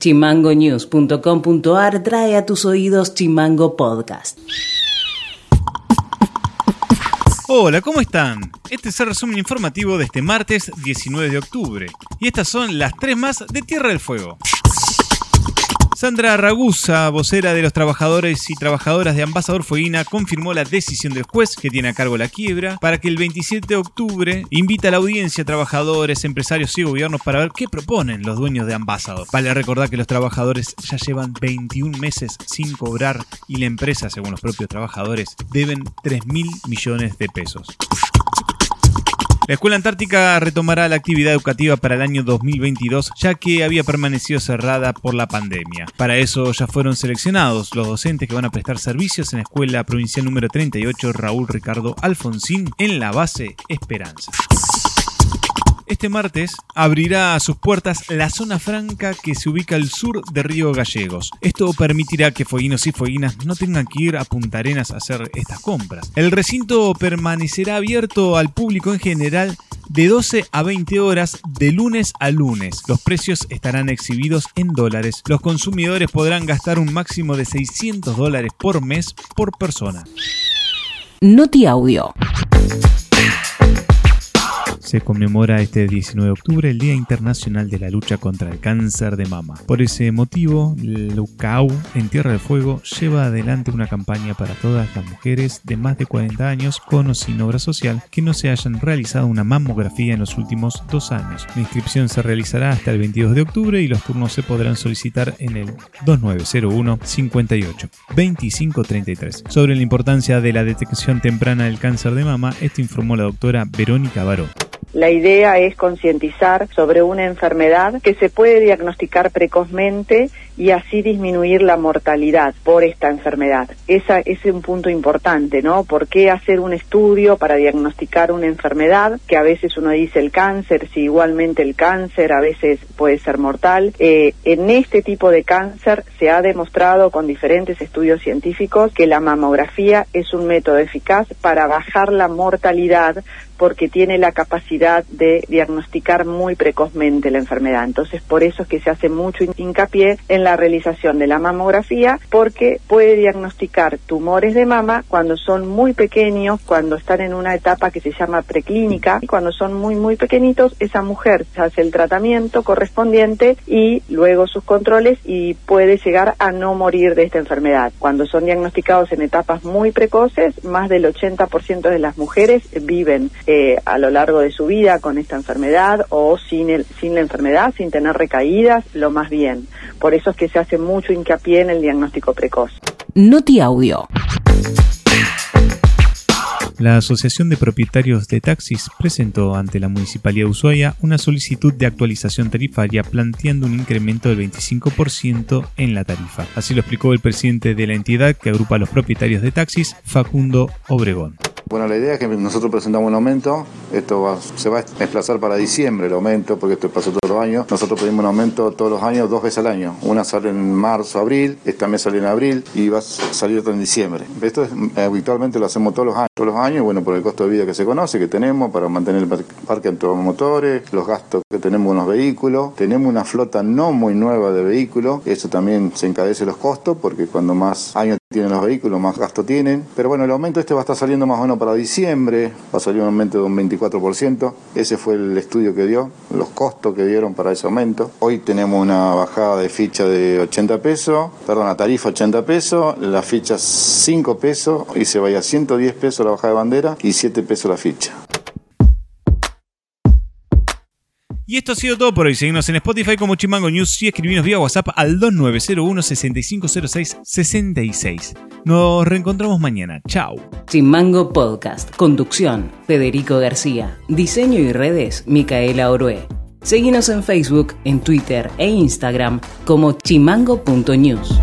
Chimangonews.com.ar trae a tus oídos Chimango Podcast. Hola, ¿cómo están? Este es el resumen informativo de este martes 19 de octubre. Y estas son las tres más de Tierra del Fuego. Sandra Ragusa, vocera de los trabajadores y trabajadoras de Ambasador Fueguina, confirmó la decisión del juez que tiene a cargo la quiebra para que el 27 de octubre invita a la audiencia a trabajadores, empresarios y gobiernos para ver qué proponen los dueños de Ambasador. Vale recordar que los trabajadores ya llevan 21 meses sin cobrar y la empresa, según los propios trabajadores, deben 3 mil millones de pesos. La Escuela Antártica retomará la actividad educativa para el año 2022, ya que había permanecido cerrada por la pandemia. Para eso ya fueron seleccionados los docentes que van a prestar servicios en la Escuela Provincial número 38 Raúl Ricardo Alfonsín en la base Esperanza. Este martes abrirá sus puertas la zona franca que se ubica al sur de Río Gallegos. Esto permitirá que fueguinos y fueguinas no tengan que ir a Punta Arenas a hacer estas compras. El recinto permanecerá abierto al público en general de 12 a 20 horas de lunes a lunes. Los precios estarán exhibidos en dólares. Los consumidores podrán gastar un máximo de 600 dólares por mes por persona. Noti Audio se conmemora este 19 de octubre el Día Internacional de la Lucha contra el Cáncer de Mama. Por ese motivo, Lucau en Tierra del Fuego lleva adelante una campaña para todas las mujeres de más de 40 años con o sin obra social que no se hayan realizado una mamografía en los últimos dos años. La inscripción se realizará hasta el 22 de octubre y los turnos se podrán solicitar en el 2901 58 2533. Sobre la importancia de la detección temprana del cáncer de mama, esto informó la doctora Verónica Baró. La idea es concientizar sobre una enfermedad que se puede diagnosticar precozmente y así disminuir la mortalidad por esta enfermedad. Esa, ese es un punto importante, ¿no? ¿Por qué hacer un estudio para diagnosticar una enfermedad que a veces uno dice el cáncer, si igualmente el cáncer a veces puede ser mortal? Eh, en este tipo de cáncer se ha demostrado con diferentes estudios científicos que la mamografía es un método eficaz para bajar la mortalidad porque tiene la capacidad de diagnosticar muy precozmente la enfermedad. Entonces, por eso es que se hace mucho hincapié la realización de la mamografía, porque puede diagnosticar tumores de mama cuando son muy pequeños, cuando están en una etapa que se llama preclínica, y cuando son muy, muy pequeñitos, esa mujer hace el tratamiento correspondiente y luego sus controles y puede llegar a no morir de esta enfermedad. Cuando son diagnosticados en etapas muy precoces, más del 80% de las mujeres viven eh, a lo largo de su vida con esta enfermedad o sin, el, sin la enfermedad, sin tener recaídas, lo más bien. Por eso es que se hace mucho hincapié en el diagnóstico precoz. Noti Audio. La Asociación de Propietarios de Taxis presentó ante la Municipalidad de Ushuaia una solicitud de actualización tarifaria planteando un incremento del 25% en la tarifa. Así lo explicó el presidente de la entidad que agrupa a los propietarios de taxis, Facundo Obregón. Bueno, la idea es que nosotros presentamos un aumento, esto se va a desplazar para diciembre el aumento, porque esto pasa todos los años. Nosotros pedimos un aumento todos los años, dos veces al año. Una sale en marzo, abril, esta mes sale en abril y va a salir otra en diciembre. Esto es, habitualmente lo hacemos todos los años. Los años, bueno, por el costo de vida que se conoce, que tenemos, para mantener el parque automotores, los gastos que tenemos con los vehículos. Tenemos una flota no muy nueva de vehículos, eso también se encadece los costos, porque cuando más años tienen los vehículos, más gasto tienen. Pero bueno, el aumento este va a estar saliendo más o menos para diciembre, va a salir un aumento de un 24%. Ese fue el estudio que dio, los costos que dieron para ese aumento. Hoy tenemos una bajada de ficha de 80 pesos, perdón, la tarifa 80 pesos, la ficha 5 pesos y se vaya a 110 pesos la bajada de bandera y 7 pesos la ficha. Y esto ha sido todo por hoy. Seguimos en Spotify como Chimango News y escribinos vía WhatsApp al 2901 6506 66. Nos reencontramos mañana. Chao. Chimango Podcast. Conducción. Federico García. Diseño y redes. Micaela Orué. Seguimos en Facebook, en Twitter e Instagram como chimango.news.